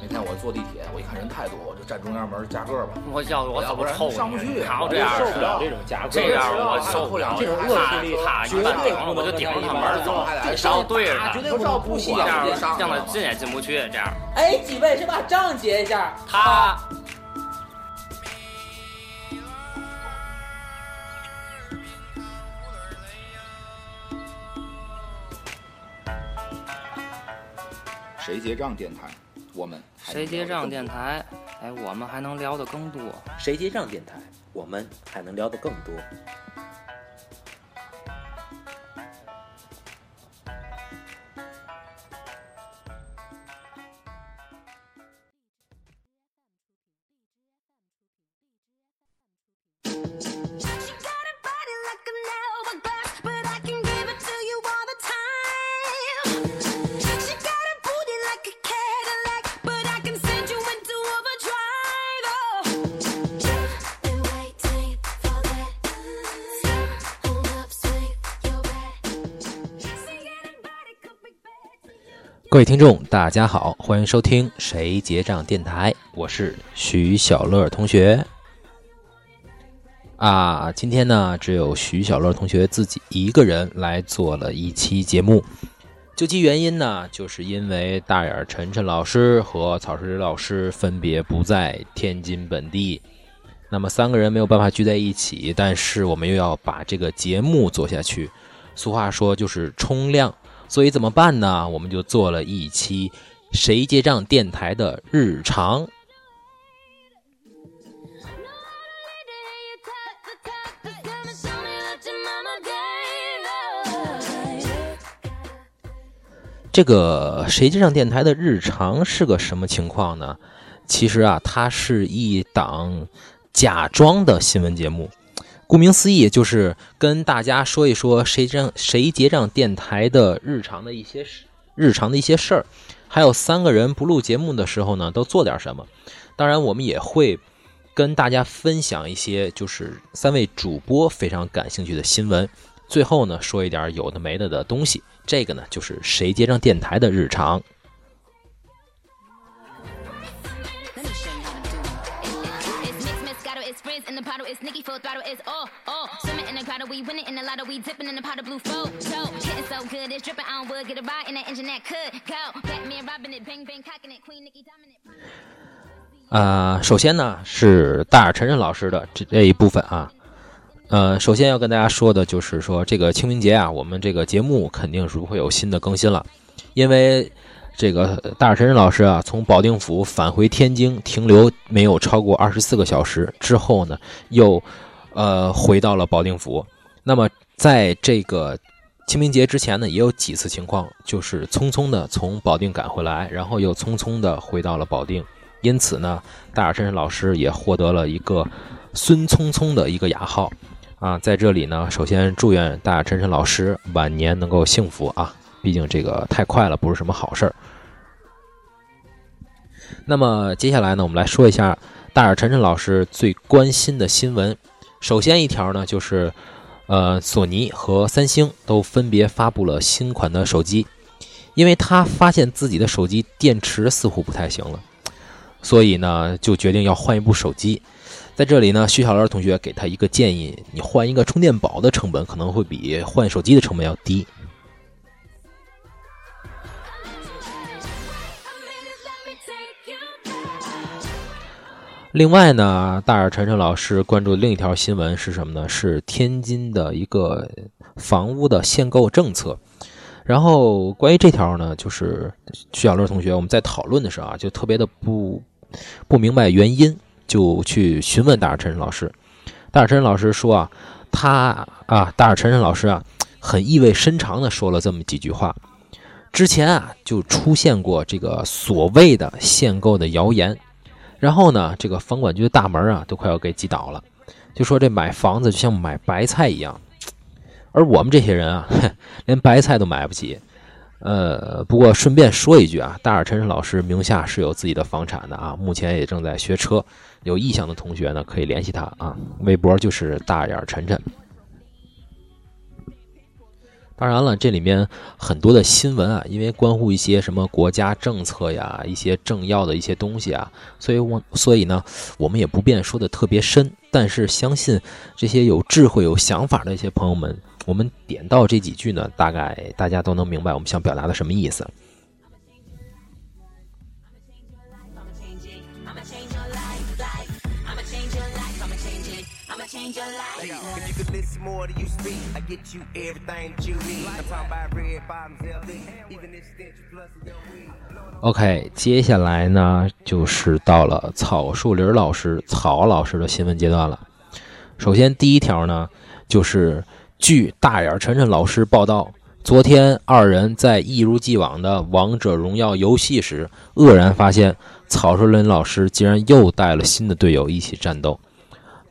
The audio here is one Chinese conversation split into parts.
那天我坐地铁，我一看人太多，我就站中央门夹个吧。我要我要不然怎么抽上不去还有我这样的受不了这种夹个，这样我受不了这种恶势力他绝一般顶对不能着我就顶着他门走，还得然后对着他，绝对不能不管这样让他进也进不去，这样哎，几位先把账结一下？他。谁结账电台，我们谁结账电台？哎，我们还能聊得更多。谁结账电台，我们还能聊得更多。各位听众，大家好，欢迎收听《谁结账电台》，我是徐小乐同学。啊，今天呢，只有徐小乐同学自己一个人来做了一期节目。究其原因呢，就是因为大眼晨晨老师和曹石老师分别不在天津本地，那么三个人没有办法聚在一起，但是我们又要把这个节目做下去。俗话说就是冲量，所以怎么办呢？我们就做了一期《谁结账电台》的日常。这个谁结账电台的日常是个什么情况呢？其实啊，它是一档假装的新闻节目。顾名思义，就是跟大家说一说谁账谁结账电台的日常的一些事，日常的一些事儿，还有三个人不录节目的时候呢，都做点什么。当然，我们也会跟大家分享一些就是三位主播非常感兴趣的新闻。最后呢，说一点有的没的的东西。这个呢，就是谁结账电台的日常。Frizz in the bottle, it's Nicky full throttle, is all, all. Swimming in the grotto, we winning in the lotto, we dipping in the pot of blue flow. So, getting so good, it's dripping on wood, get a ride in that engine that could go. Batman robbing it, bang bang cocking it, Queen Nicki dominant. 啊、首先呢是大耳晨晨老师的这这一部分啊，呃，首先要跟大家说的就是说，这个清明节啊，我们这个节目肯定是不会有新的更新了，因为这个大耳晨晨老师啊，从保定府返回天津停留没有超过二十四个小时之后呢，又呃回到了保定府。那么在这个清明节之前呢，也有几次情况，就是匆匆的从保定赶回来，然后又匆匆的回到了保定。因此呢，大耳晨晨老师也获得了一个“孙聪聪”的一个雅号啊。在这里呢，首先祝愿大耳晨晨老师晚年能够幸福啊！毕竟这个太快了，不是什么好事儿。那么接下来呢，我们来说一下大耳晨晨老师最关心的新闻。首先一条呢，就是呃，索尼和三星都分别发布了新款的手机，因为他发现自己的手机电池似乎不太行了。所以呢，就决定要换一部手机。在这里呢，徐小乐同学给他一个建议：你换一个充电宝的成本可能会比换手机的成本要低。另外呢，大耳晨晨老师关注的另一条新闻是什么呢？是天津的一个房屋的限购政策。然后关于这条呢，就是徐小乐同学我们在讨论的时候啊，就特别的不不明白原因，就去询问大耳晨晨老师。大耳晨晨老师说啊，他啊，大耳晨晨老师啊，很意味深长的说了这么几句话。之前啊，就出现过这个所谓的限购的谣言，然后呢，这个房管局的大门啊，都快要给挤倒了，就说这买房子就像买白菜一样。而我们这些人啊，连白菜都买不起。呃，不过顺便说一句啊，大耳晨晨老师名下是有自己的房产的啊，目前也正在学车。有意向的同学呢，可以联系他啊，微博就是大眼晨晨。当然了，这里面很多的新闻啊，因为关乎一些什么国家政策呀、一些政要的一些东西啊，所以我所以呢，我们也不便说的特别深。但是相信这些有智慧、有想法的一些朋友们，我们点到这几句呢，大概大家都能明白我们想表达的什么意思。If you could listen more to you speak, I get you everything that you need. I'm talking about red bottoms, LV, even this stench plus a young weed. OK，接下来呢，就是到了草树林老师曹老师的新闻阶段了。首先第一条呢，就是据大眼晨晨老师报道，昨天二人在一如既往的王者荣耀游戏时，愕然发现草树林老师竟然又带了新的队友一起战斗。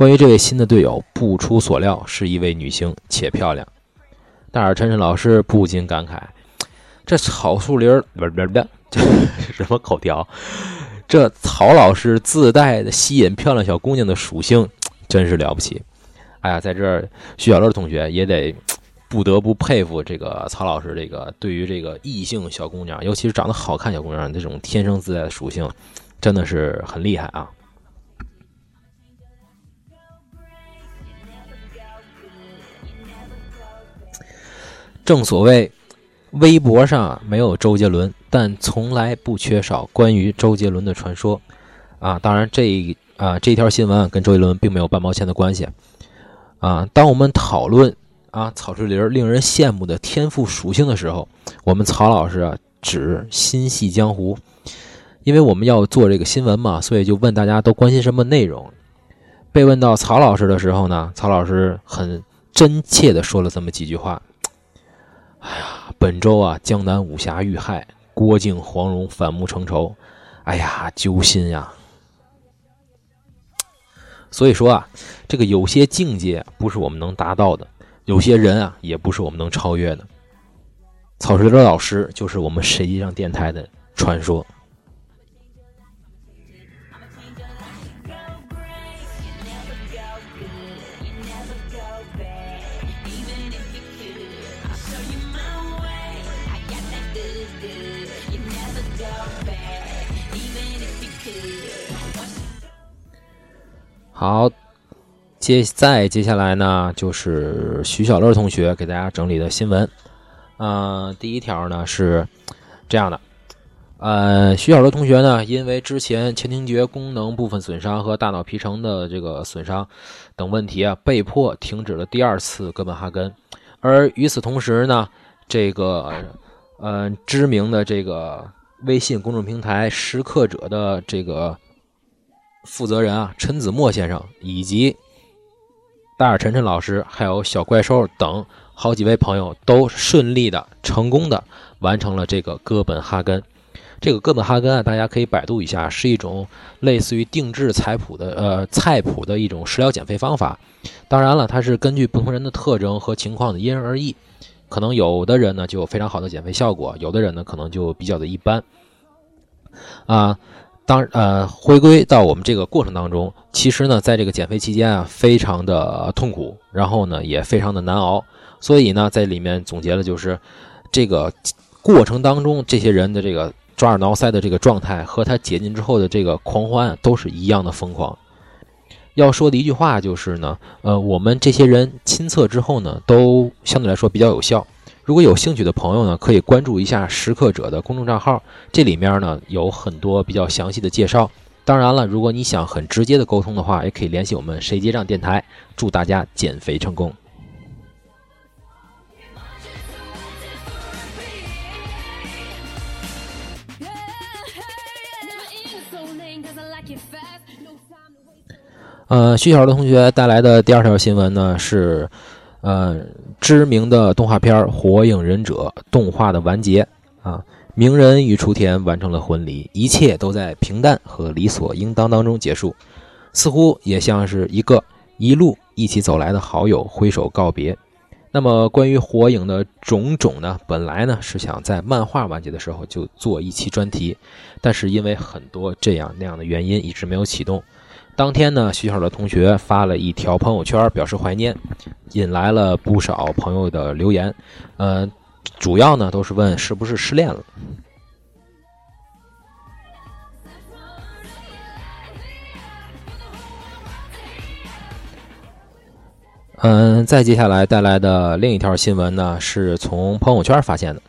关于这位新的队友，不出所料是一位女星，且漂亮。大耳晨晨老师不禁感慨：这草树林儿不是不是不，这什么口条？这曹老师自带的吸引漂亮小姑娘的属性，真是了不起！哎呀，在这儿徐小乐同学也得不得不佩服这个曹老师，这个对于这个异性小姑娘，尤其是长得好看小姑娘这种天生自带的属性，真的是很厉害啊！正所谓，微博上没有周杰伦，但从来不缺少关于周杰伦的传说。啊，当然这啊这条新闻跟周杰伦并没有半毛钱的关系。啊，当我们讨论啊草志林令人羡慕的天赋属性的时候，我们曹老师啊只心系江湖，因为我们要做这个新闻嘛，所以就问大家都关心什么内容。被问到曹老师的时候呢，曹老师很真切的说了这么几句话。哎呀，本周啊，江南武侠遇害，郭靖、黄蓉反目成仇，哎呀，揪心呀！所以说啊，这个有些境界不是我们能达到的，有些人啊，也不是我们能超越的。草石流老师就是我们实际上电台的传说。好，接再接下来呢，就是徐小乐同学给大家整理的新闻。呃，第一条呢是这样的，呃，徐小乐同学呢，因为之前前庭觉功能部分损伤和大脑皮层的这个损伤等问题啊，被迫停止了第二次哥本哈根。而与此同时呢，这个呃知名的这个微信公众平台“识客者”的这个。负责人啊，陈子墨先生以及大耳晨晨老师，还有小怪兽等好几位朋友，都顺利的、成功的完成了这个哥本哈根。这个哥本哈根啊，大家可以百度一下，是一种类似于定制菜谱的呃菜谱的一种食疗减肥方法。当然了，它是根据不同人的特征和情况的因人而异。可能有的人呢就有非常好的减肥效果，有的人呢可能就比较的一般啊。当呃，回归到我们这个过程当中，其实呢，在这个减肥期间啊，非常的痛苦，然后呢，也非常的难熬。所以呢，在里面总结了就是这个过程当中，这些人的这个抓耳挠腮的这个状态和他解禁之后的这个狂欢都是一样的疯狂。要说的一句话就是呢，呃，我们这些人亲测之后呢，都相对来说比较有效。如果有兴趣的朋友呢，可以关注一下食客者的公众账号，这里面呢有很多比较详细的介绍。当然了，如果你想很直接的沟通的话，也可以联系我们谁结账电台。祝大家减肥成功！呃，徐小的同学带来的第二条新闻呢是。呃，知名的动画片《火影忍者》动画的完结啊，鸣人与雏田完成了婚礼，一切都在平淡和理所应当当中结束，似乎也像是一个一路一起走来的好友挥手告别。那么，关于火影的种种呢，本来呢是想在漫画完结的时候就做一期专题，但是因为很多这样那样的原因，一直没有启动。当天呢，学校的同学发了一条朋友圈表示怀念，引来了不少朋友的留言。呃，主要呢都是问是不是失恋了。嗯，再接下来带来的另一条新闻呢，是从朋友圈发现的，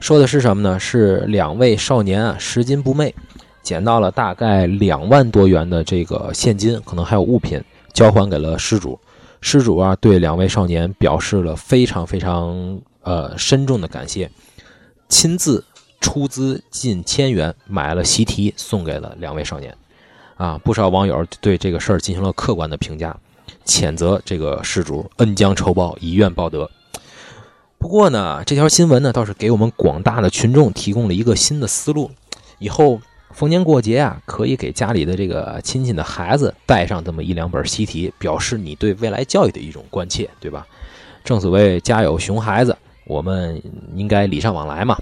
说的是什么呢？是两位少年啊，拾金不昧，捡到了大概两万多元的这个现金，可能还有物品，交还给了失主。失主啊，对两位少年表示了非常非常呃深重的感谢，亲自出资近千元买了习题送给了两位少年。啊，不少网友对这个事儿进行了客观的评价。谴责这个失主恩将仇报，以怨报德。不过呢，这条新闻呢倒是给我们广大的群众提供了一个新的思路。以后逢年过节啊，可以给家里的这个亲戚的孩子带上这么一两本习题，表示你对未来教育的一种关切，对吧？正所谓家有熊孩子，我们应该礼尚往来嘛。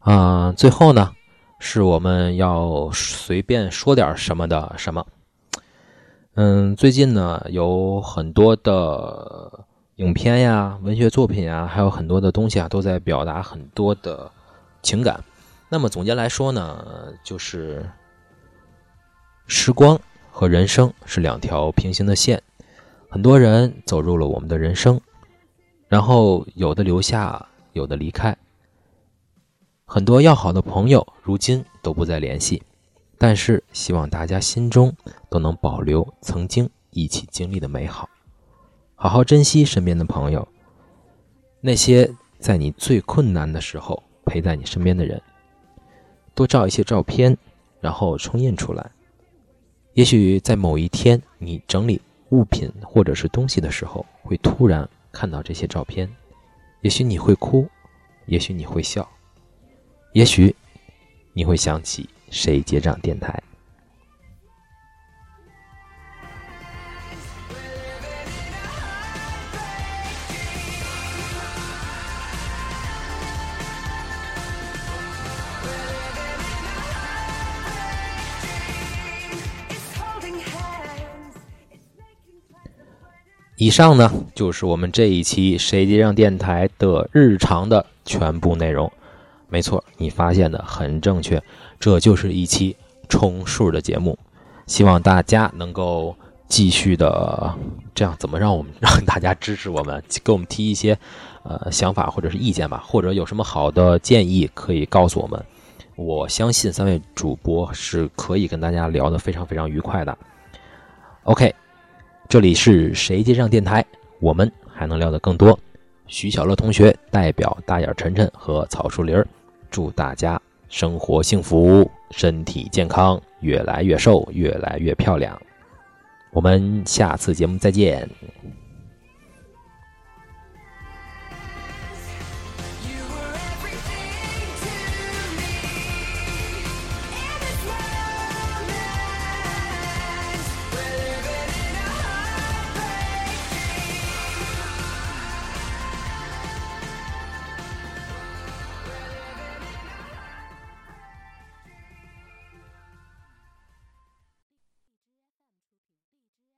啊，最后呢，是我们要随便说点什么的什么。嗯，最近呢有很多的影片呀、文学作品呀，还有很多的东西啊，都在表达很多的情感。那么总结来说呢，就是时光和人生是两条平行的线，很多人走入了我们的人生，然后有的留下，有的离开。很多要好的朋友，如今都不再联系，但是希望大家心中都能保留曾经一起经历的美好，好好珍惜身边的朋友，那些在你最困难的时候陪在你身边的人，多照一些照片，然后冲印出来。也许在某一天你整理物品或者是东西的时候，会突然看到这些照片，也许你会哭，也许你会笑。也许你会想起谁结账电台。以上呢，就是我们这一期谁结账电台的日常的全部内容。没错，你发现的很正确，这就是一期充数的节目。希望大家能够继续的这样，怎么让我们让大家支持我们，给我们提一些呃想法或者是意见吧，或者有什么好的建议可以告诉我们。我相信三位主播是可以跟大家聊得非常非常愉快的。OK，这里是谁接上电台，我们还能聊得更多。徐小乐同学代表大眼晨晨和草树林儿，祝大家生活幸福，身体健康，越来越瘦，越来越漂亮。我们下次节目再见。